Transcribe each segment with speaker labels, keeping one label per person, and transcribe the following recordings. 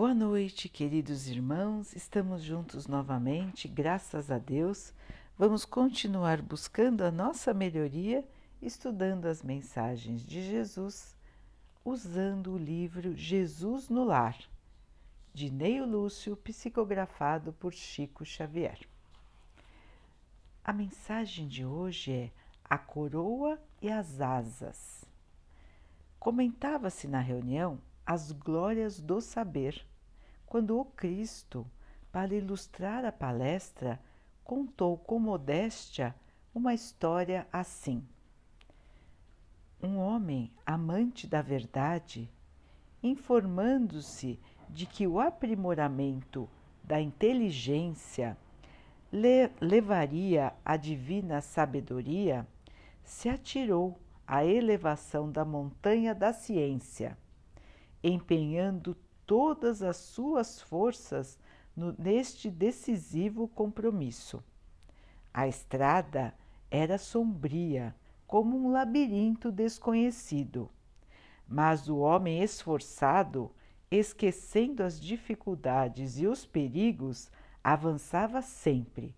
Speaker 1: Boa noite, queridos irmãos. Estamos juntos novamente, graças a Deus. Vamos continuar buscando a nossa melhoria, estudando as mensagens de Jesus, usando o livro Jesus no Lar, de Neio Lúcio, psicografado por Chico Xavier. A mensagem de hoje é A Coroa e as Asas. Comentava-se na reunião as glórias do saber, quando o Cristo, para ilustrar a palestra, contou com modéstia uma história assim. Um homem amante da verdade, informando-se de que o aprimoramento da inteligência le levaria à divina sabedoria, se atirou à elevação da montanha da ciência empenhando todas as suas forças no, neste decisivo compromisso. A estrada era sombria, como um labirinto desconhecido, mas o homem esforçado, esquecendo as dificuldades e os perigos, avançava sempre,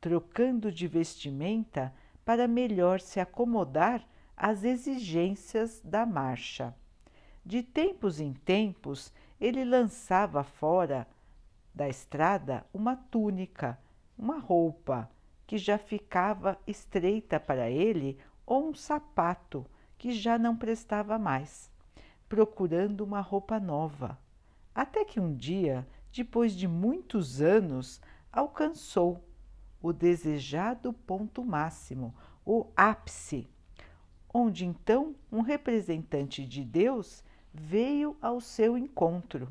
Speaker 1: trocando de vestimenta para melhor se acomodar às exigências da marcha de tempos em tempos, ele lançava fora da estrada uma túnica, uma roupa que já ficava estreita para ele ou um sapato que já não prestava mais, procurando uma roupa nova. Até que um dia, depois de muitos anos, alcançou o desejado ponto máximo, o ápice, onde então um representante de Deus veio ao seu encontro.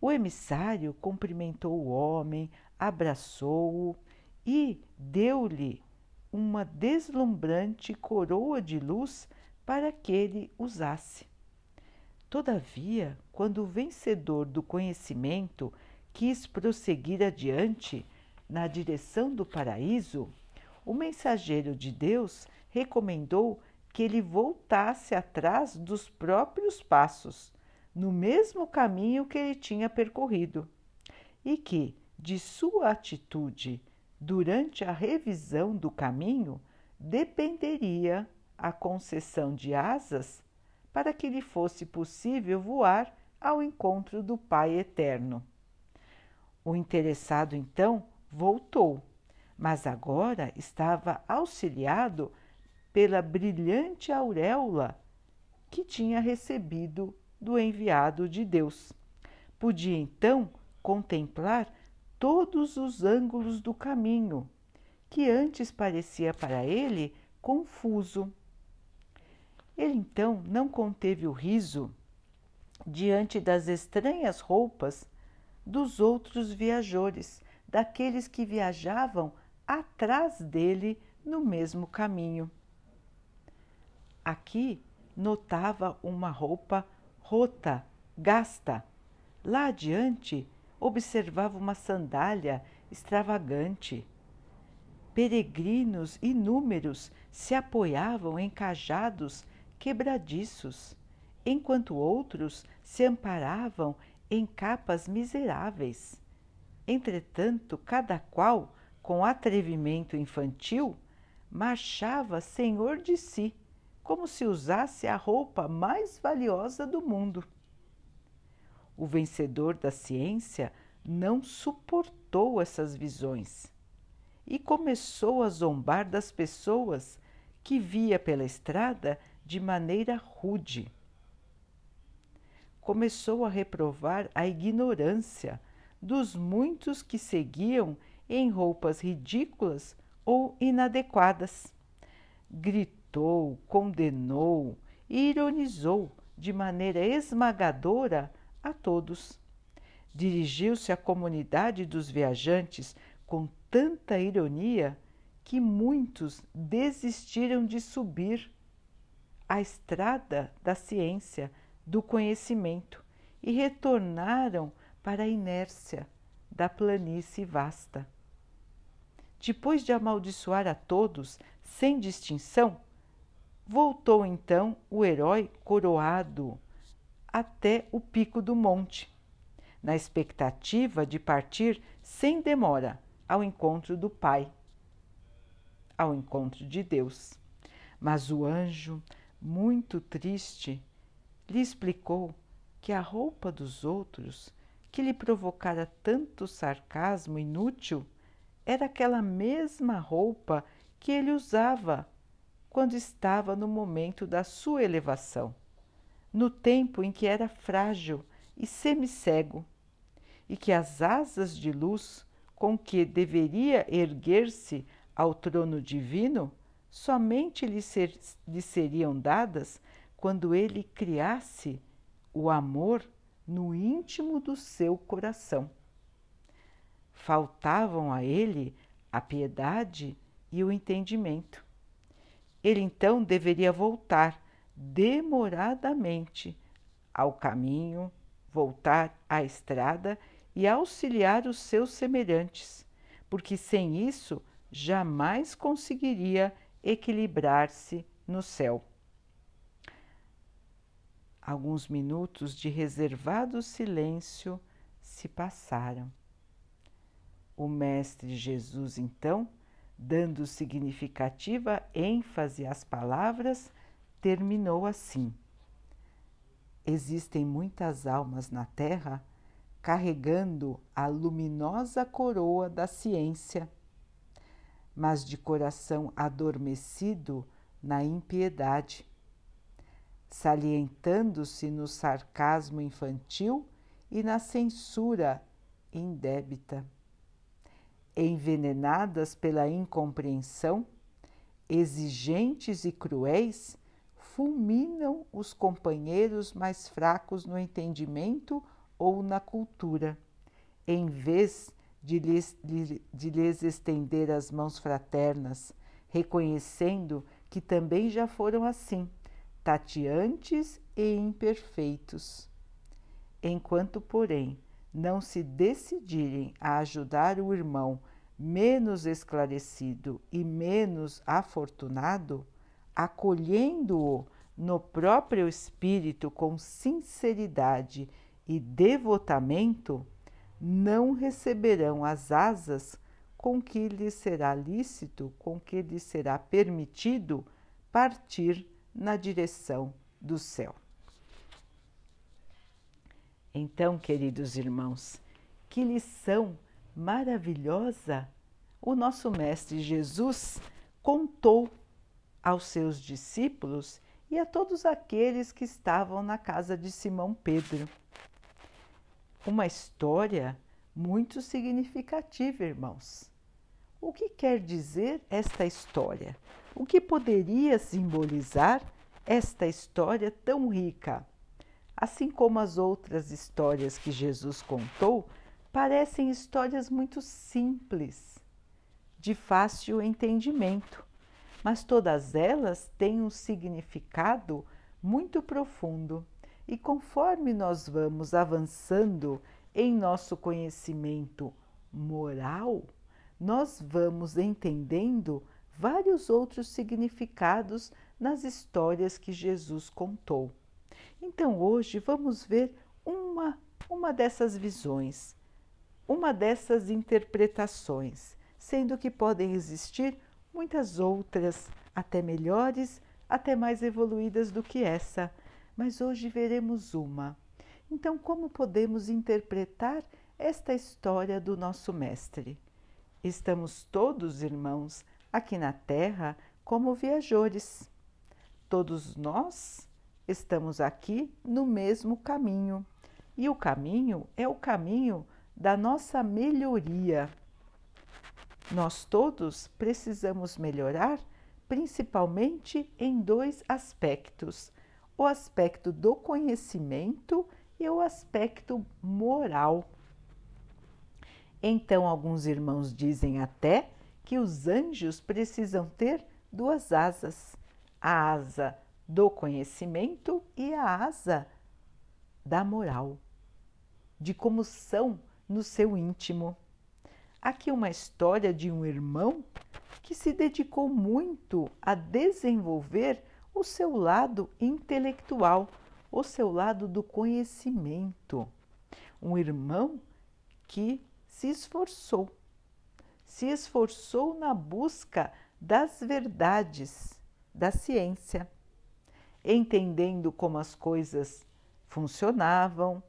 Speaker 1: O emissário cumprimentou o homem, abraçou-o e deu-lhe uma deslumbrante coroa de luz para que ele usasse. Todavia, quando o vencedor do conhecimento quis prosseguir adiante na direção do paraíso, o mensageiro de Deus recomendou que ele voltasse atrás dos próprios passos, no mesmo caminho que ele tinha percorrido, e que, de sua atitude durante a revisão do caminho, dependeria a concessão de asas para que lhe fosse possível voar ao encontro do Pai Eterno. O interessado então voltou, mas agora estava auxiliado pela brilhante auréola que tinha recebido do enviado de Deus. Podia então contemplar todos os ângulos do caminho, que antes parecia para ele confuso. Ele então não conteve o riso diante das estranhas roupas dos outros viajores, daqueles que viajavam atrás dele no mesmo caminho. Aqui notava uma roupa rota, gasta. Lá adiante observava uma sandália extravagante. Peregrinos inúmeros se apoiavam em cajados quebradiços, enquanto outros se amparavam em capas miseráveis. Entretanto, cada qual, com atrevimento infantil, marchava senhor de si como se usasse a roupa mais valiosa do mundo. O vencedor da ciência não suportou essas visões e começou a zombar das pessoas que via pela estrada de maneira rude. Começou a reprovar a ignorância dos muitos que seguiam em roupas ridículas ou inadequadas. Gritou gritou, condenou e ironizou de maneira esmagadora a todos. Dirigiu-se à comunidade dos viajantes com tanta ironia que muitos desistiram de subir a estrada da ciência, do conhecimento e retornaram para a inércia da planície vasta. Depois de amaldiçoar a todos, sem distinção, Voltou então o herói coroado até o pico do monte. na expectativa de partir sem demora ao encontro do Pai, ao encontro de Deus. Mas o anjo, muito triste, lhe explicou que a roupa dos outros, que lhe provocara tanto sarcasmo inútil, era aquela mesma roupa que ele usava quando estava no momento da sua elevação, no tempo em que era frágil e semicego, e que as asas de luz com que deveria erguer-se ao trono divino somente lhe, ser, lhe seriam dadas quando ele criasse o amor no íntimo do seu coração. Faltavam a ele a piedade e o entendimento. Ele então deveria voltar demoradamente ao caminho, voltar à estrada e auxiliar os seus semelhantes, porque sem isso jamais conseguiria equilibrar-se no céu. Alguns minutos de reservado silêncio se passaram. O Mestre Jesus, então, dando significativa ênfase às palavras, terminou assim: Existem muitas almas na Terra carregando a luminosa coroa da ciência, mas de coração adormecido na impiedade, salientando-se no sarcasmo infantil e na censura indébita envenenadas pela incompreensão, exigentes e cruéis, fulminam os companheiros mais fracos no entendimento ou na cultura, em vez de lhes, de, lhes estender as mãos fraternas, reconhecendo que também já foram assim, tateantes e imperfeitos. Enquanto, porém, não se decidirem a ajudar o irmão menos esclarecido e menos afortunado, acolhendo-o no próprio espírito com sinceridade e devotamento, não receberão as asas com que lhes será lícito, com que lhes será permitido partir na direção do céu. Então, queridos irmãos, que lição maravilhosa o nosso Mestre Jesus contou aos seus discípulos e a todos aqueles que estavam na casa de Simão Pedro. Uma história muito significativa, irmãos. O que quer dizer esta história? O que poderia simbolizar esta história tão rica? Assim como as outras histórias que Jesus contou, parecem histórias muito simples, de fácil entendimento, mas todas elas têm um significado muito profundo. E conforme nós vamos avançando em nosso conhecimento moral, nós vamos entendendo vários outros significados nas histórias que Jesus contou. Então hoje vamos ver uma, uma dessas visões, uma dessas interpretações, sendo que podem existir muitas outras, até melhores, até mais evoluídas do que essa, mas hoje veremos uma. Então, como podemos interpretar esta história do nosso Mestre? Estamos todos, irmãos, aqui na Terra como viajores. Todos nós estamos aqui no mesmo caminho. E o caminho é o caminho da nossa melhoria. Nós todos precisamos melhorar, principalmente em dois aspectos: o aspecto do conhecimento e o aspecto moral. Então, alguns irmãos dizem até que os anjos precisam ter duas asas: a asa do conhecimento e a asa da moral, de como são no seu íntimo. Aqui uma história de um irmão que se dedicou muito a desenvolver o seu lado intelectual, o seu lado do conhecimento. um irmão que se esforçou, se esforçou na busca das verdades da ciência, entendendo como as coisas funcionavam,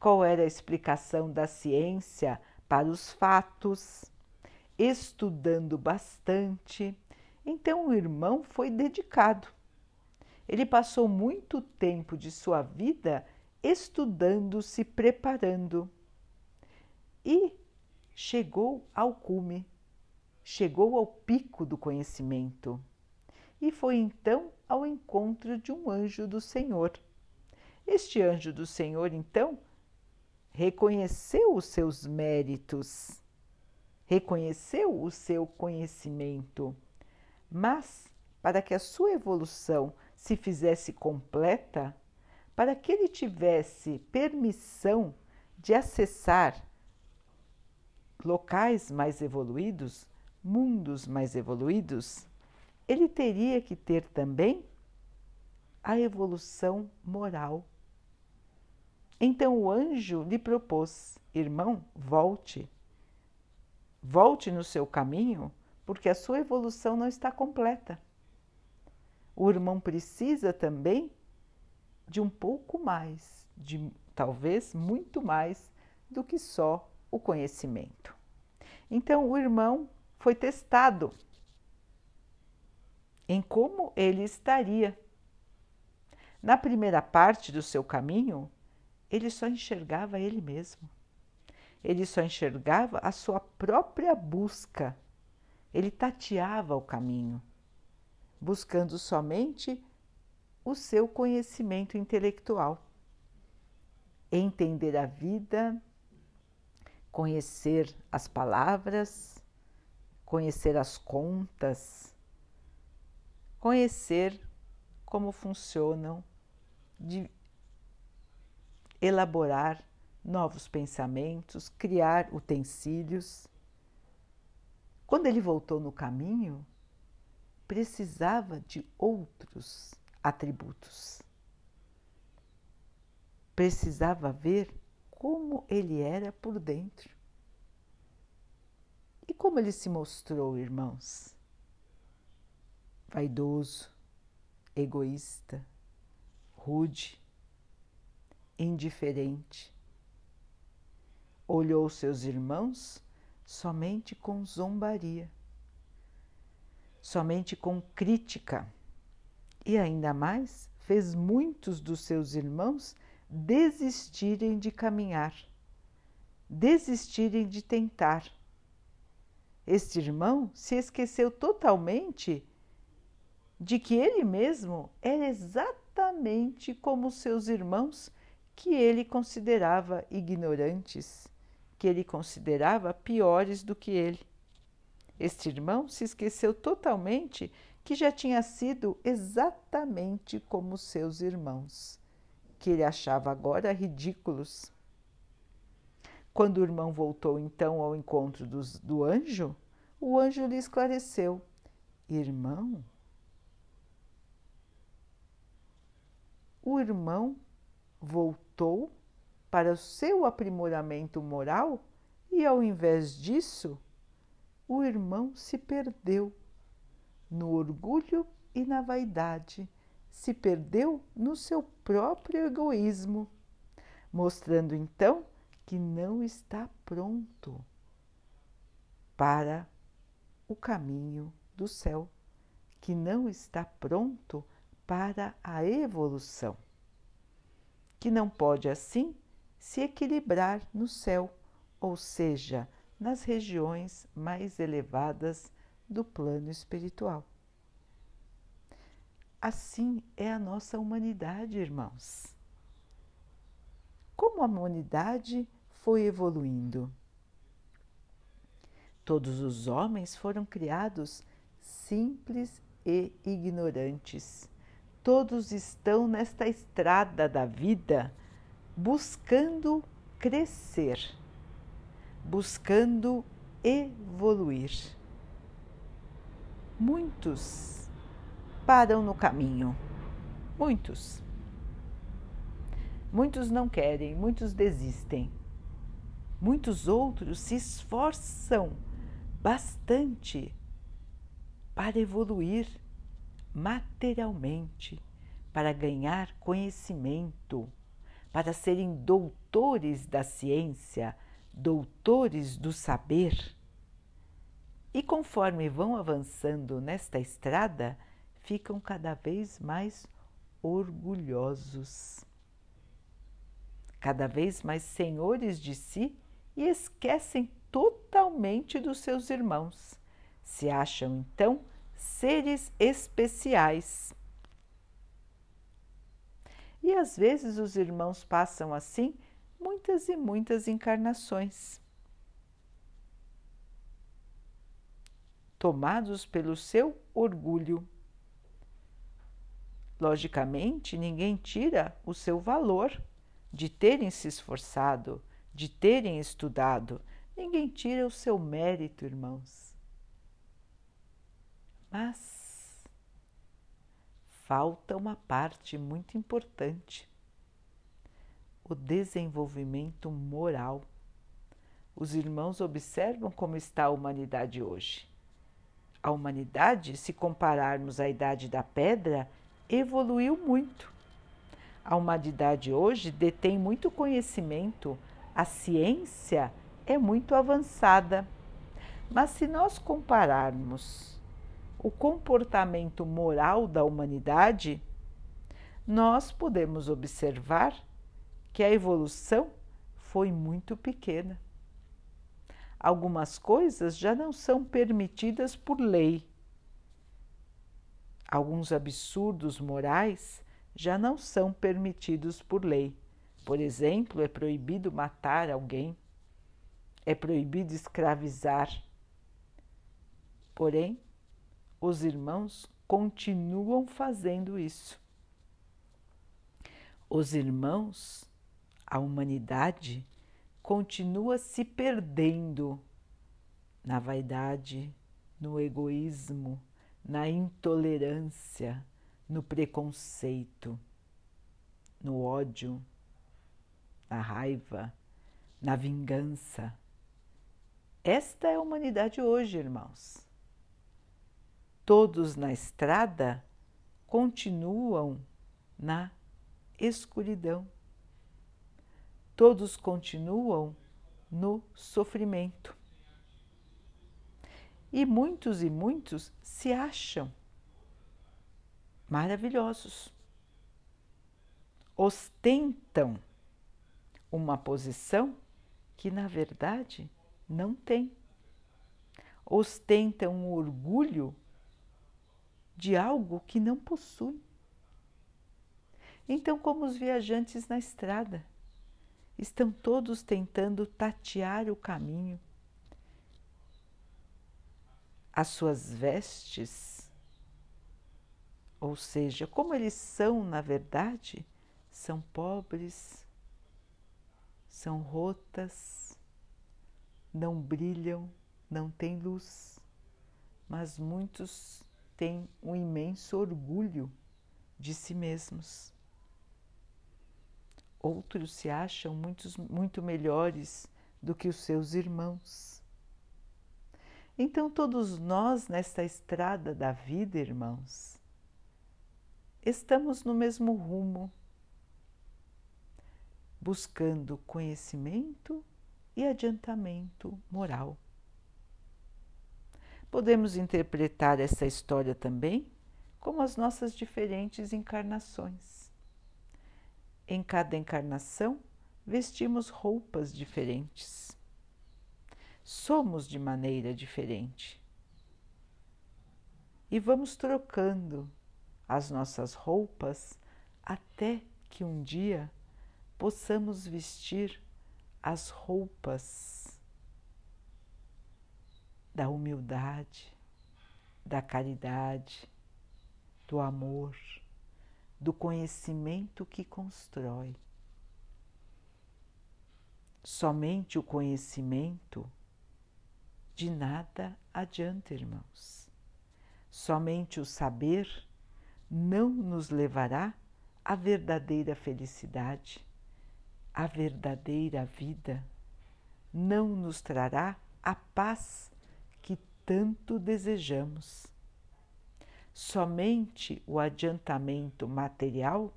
Speaker 1: qual era a explicação da ciência para os fatos, estudando bastante. Então o irmão foi dedicado. Ele passou muito tempo de sua vida estudando, se preparando e chegou ao cume, chegou ao pico do conhecimento e foi então ao encontro de um anjo do Senhor. Este anjo do Senhor, então, reconheceu os seus méritos, reconheceu o seu conhecimento, mas para que a sua evolução se fizesse completa, para que ele tivesse permissão de acessar locais mais evoluídos, mundos mais evoluídos, ele teria que ter também a evolução moral. Então o anjo lhe propôs: irmão, volte, volte no seu caminho, porque a sua evolução não está completa. O irmão precisa também de um pouco mais, de talvez muito mais do que só o conhecimento. Então o irmão foi testado em como ele estaria. Na primeira parte do seu caminho, ele só enxergava ele mesmo. Ele só enxergava a sua própria busca. Ele tateava o caminho, buscando somente o seu conhecimento intelectual. Entender a vida, conhecer as palavras, conhecer as contas, conhecer como funcionam, de elaborar novos pensamentos, criar utensílios. Quando ele voltou no caminho, precisava de outros atributos. Precisava ver como ele era por dentro. E como ele se mostrou, irmãos? Vaidoso, egoísta, rude, indiferente. Olhou seus irmãos somente com zombaria, somente com crítica, e ainda mais fez muitos dos seus irmãos desistirem de caminhar, desistirem de tentar. Este irmão se esqueceu totalmente de que ele mesmo era exatamente como seus irmãos que ele considerava ignorantes, que ele considerava piores do que ele. Este irmão se esqueceu totalmente que já tinha sido exatamente como seus irmãos, que ele achava agora ridículos. Quando o irmão voltou então ao encontro dos, do anjo, o anjo lhe esclareceu: Irmão, o irmão voltou para o seu aprimoramento moral e, ao invés disso, o irmão se perdeu no orgulho e na vaidade, se perdeu no seu próprio egoísmo, mostrando então que não está pronto para o caminho do céu, que não está pronto para a evolução, que não pode assim se equilibrar no céu, ou seja, nas regiões mais elevadas do plano espiritual. Assim é a nossa humanidade, irmãos. Como a humanidade foi evoluindo? Todos os homens foram criados simples e ignorantes todos estão nesta estrada da vida buscando crescer, buscando evoluir. Muitos param no caminho, muitos. Muitos não querem, muitos desistem. Muitos outros se esforçam bastante para evoluir materialmente, para ganhar conhecimento, para serem doutores da ciência, doutores do saber. E conforme vão avançando nesta estrada, ficam cada vez mais orgulhosos, cada vez mais senhores de si e esquecem totalmente dos seus irmãos. Se acham então seres especiais. E às vezes os irmãos passam assim muitas e muitas encarnações. Tomados pelo seu orgulho. Logicamente, ninguém tira o seu valor de terem se esforçado, de terem estudado. Ninguém tira o seu mérito, irmãos. Mas falta uma parte muito importante: o desenvolvimento moral. Os irmãos observam como está a humanidade hoje. A humanidade, se compararmos à idade da pedra, evoluiu muito. A humanidade hoje detém muito conhecimento, a ciência é muito avançada. Mas se nós compararmos o comportamento moral da humanidade, nós podemos observar que a evolução foi muito pequena. Algumas coisas já não são permitidas por lei. Alguns absurdos morais já não são permitidos por lei. Por exemplo, é proibido matar alguém, é proibido escravizar. Porém, os irmãos continuam fazendo isso. Os irmãos, a humanidade, continua se perdendo na vaidade, no egoísmo, na intolerância, no preconceito, no ódio, na raiva, na vingança. Esta é a humanidade hoje, irmãos. Todos na estrada continuam na escuridão. Todos continuam no sofrimento. E muitos e muitos se acham maravilhosos. Ostentam uma posição que, na verdade, não tem. Ostentam um orgulho de algo que não possui. Então, como os viajantes na estrada, estão todos tentando tatear o caminho. As suas vestes, ou seja, como eles são na verdade, são pobres, são rotas, não brilham, não têm luz, mas muitos têm um imenso orgulho de si mesmos. Outros se acham muito melhores do que os seus irmãos. Então, todos nós nesta estrada da vida, irmãos, estamos no mesmo rumo buscando conhecimento e adiantamento moral. Podemos interpretar essa história também como as nossas diferentes encarnações. Em cada encarnação, vestimos roupas diferentes. Somos de maneira diferente. E vamos trocando as nossas roupas até que um dia possamos vestir as roupas da humildade, da caridade, do amor, do conhecimento que constrói. Somente o conhecimento de nada adianta, irmãos. Somente o saber não nos levará à verdadeira felicidade a verdadeira vida não nos trará a paz tanto desejamos. Somente o adiantamento material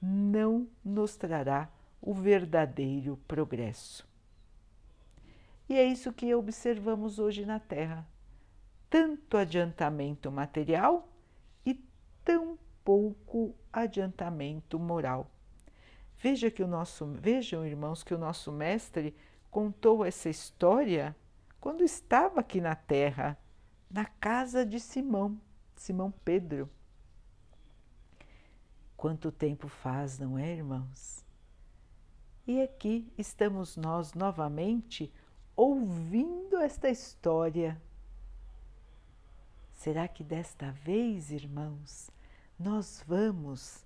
Speaker 1: não nos trará o verdadeiro progresso. E é isso que observamos hoje na Terra: tanto adiantamento material e tão pouco adiantamento moral. Veja que o nosso, vejam, irmãos, que o nosso mestre contou essa história quando estava aqui na terra, na casa de Simão, Simão Pedro. Quanto tempo faz, não é, irmãos? E aqui estamos nós novamente ouvindo esta história. Será que desta vez, irmãos, nós vamos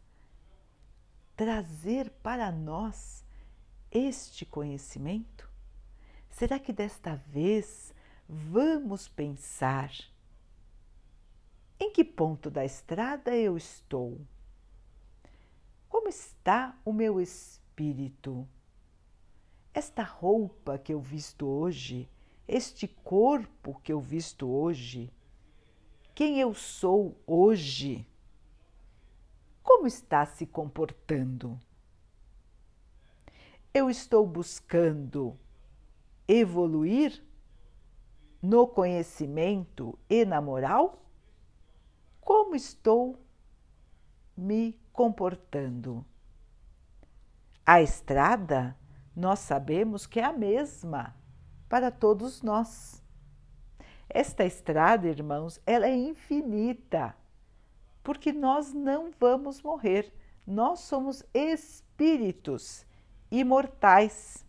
Speaker 1: trazer para nós este conhecimento? Será que desta vez vamos pensar em que ponto da estrada eu estou? Como está o meu espírito? Esta roupa que eu visto hoje, este corpo que eu visto hoje, quem eu sou hoje? Como está se comportando? Eu estou buscando evoluir no conhecimento e na moral? Como estou me comportando? A estrada, nós sabemos que é a mesma para todos nós. Esta estrada, irmãos, ela é infinita, porque nós não vamos morrer. Nós somos espíritos imortais.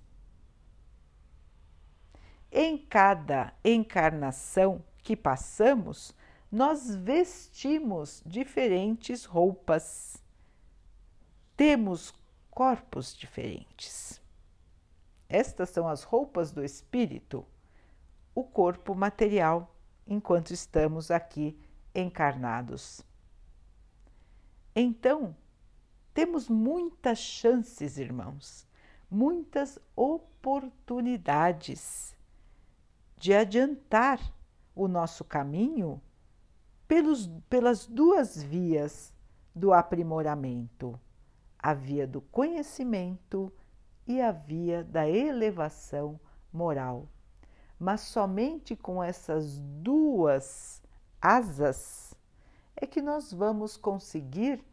Speaker 1: Em cada encarnação que passamos, nós vestimos diferentes roupas. Temos corpos diferentes. Estas são as roupas do espírito, o corpo material, enquanto estamos aqui encarnados. Então, temos muitas chances, irmãos, muitas oportunidades de adiantar o nosso caminho pelos, pelas duas vias do aprimoramento: a via do conhecimento e a via da elevação moral. Mas somente com essas duas asas é que nós vamos conseguir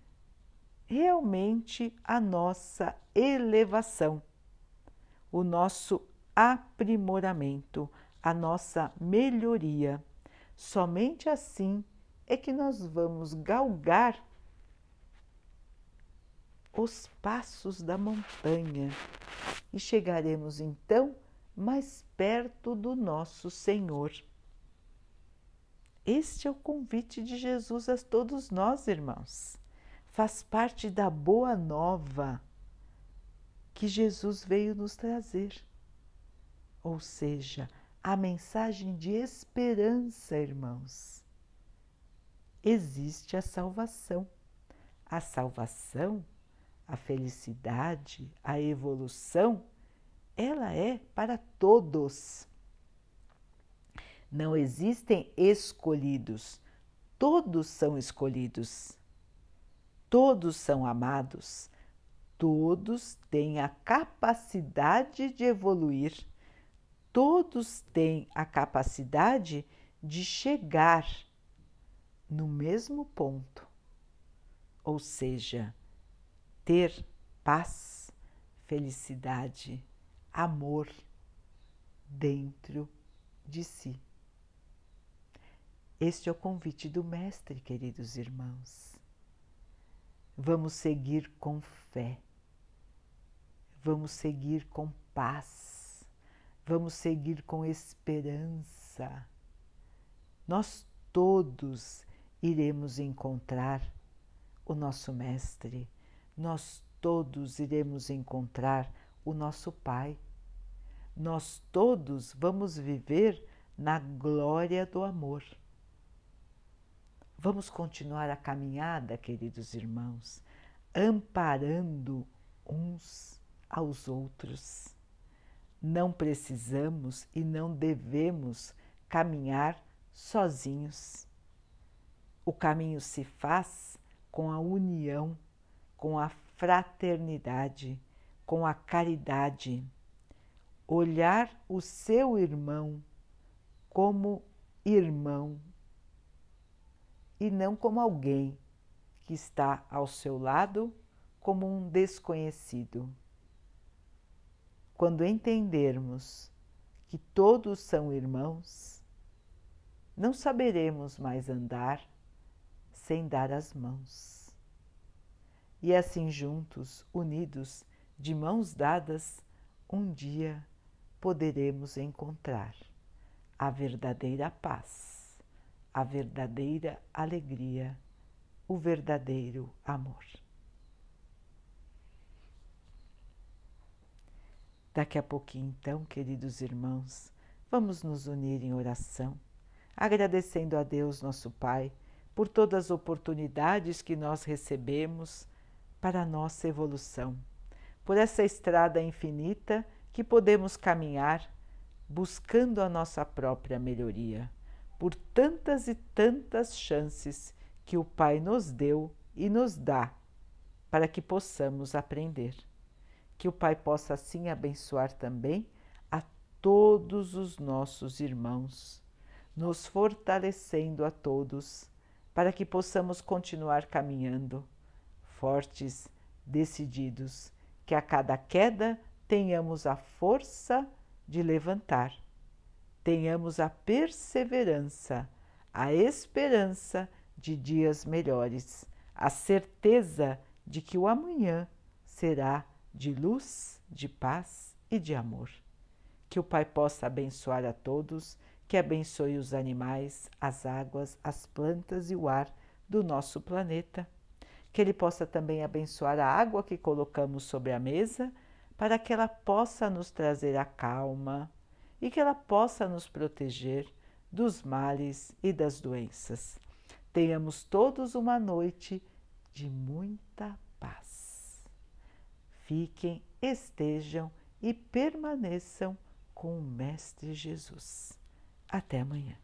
Speaker 1: realmente a nossa elevação, o nosso aprimoramento, a nossa melhoria. Somente assim é que nós vamos galgar os passos da montanha e chegaremos então mais perto do nosso Senhor. Este é o convite de Jesus a todos nós, irmãos. Faz parte da boa nova que Jesus veio nos trazer. Ou seja, a mensagem de esperança, irmãos. Existe a salvação. A salvação, a felicidade, a evolução, ela é para todos. Não existem escolhidos, todos são escolhidos. Todos são amados, todos têm a capacidade de evoluir todos têm a capacidade de chegar no mesmo ponto, ou seja, ter paz, felicidade, amor dentro de si. Este é o convite do Mestre, queridos irmãos. Vamos seguir com fé, vamos seguir com paz Vamos seguir com esperança. Nós todos iremos encontrar o nosso Mestre, nós todos iremos encontrar o nosso Pai. Nós todos vamos viver na glória do amor. Vamos continuar a caminhada, queridos irmãos, amparando uns aos outros. Não precisamos e não devemos caminhar sozinhos. O caminho se faz com a união, com a fraternidade, com a caridade. Olhar o seu irmão como irmão e não como alguém que está ao seu lado como um desconhecido. Quando entendermos que todos são irmãos, não saberemos mais andar sem dar as mãos. E assim, juntos, unidos, de mãos dadas, um dia poderemos encontrar a verdadeira paz, a verdadeira alegria, o verdadeiro amor. Daqui a pouquinho, então, queridos irmãos, vamos nos unir em oração, agradecendo a Deus, nosso Pai, por todas as oportunidades que nós recebemos para a nossa evolução, por essa estrada infinita que podemos caminhar buscando a nossa própria melhoria, por tantas e tantas chances que o Pai nos deu e nos dá para que possamos aprender que o Pai possa assim abençoar também a todos os nossos irmãos, nos fortalecendo a todos, para que possamos continuar caminhando, fortes, decididos, que a cada queda tenhamos a força de levantar, tenhamos a perseverança, a esperança de dias melhores, a certeza de que o amanhã será de luz, de paz e de amor. Que o Pai possa abençoar a todos, que abençoe os animais, as águas, as plantas e o ar do nosso planeta. Que Ele possa também abençoar a água que colocamos sobre a mesa, para que ela possa nos trazer a calma e que ela possa nos proteger dos males e das doenças. Tenhamos todos uma noite de muita paz fiquem, estejam e permaneçam com o Mestre Jesus. Até amanhã.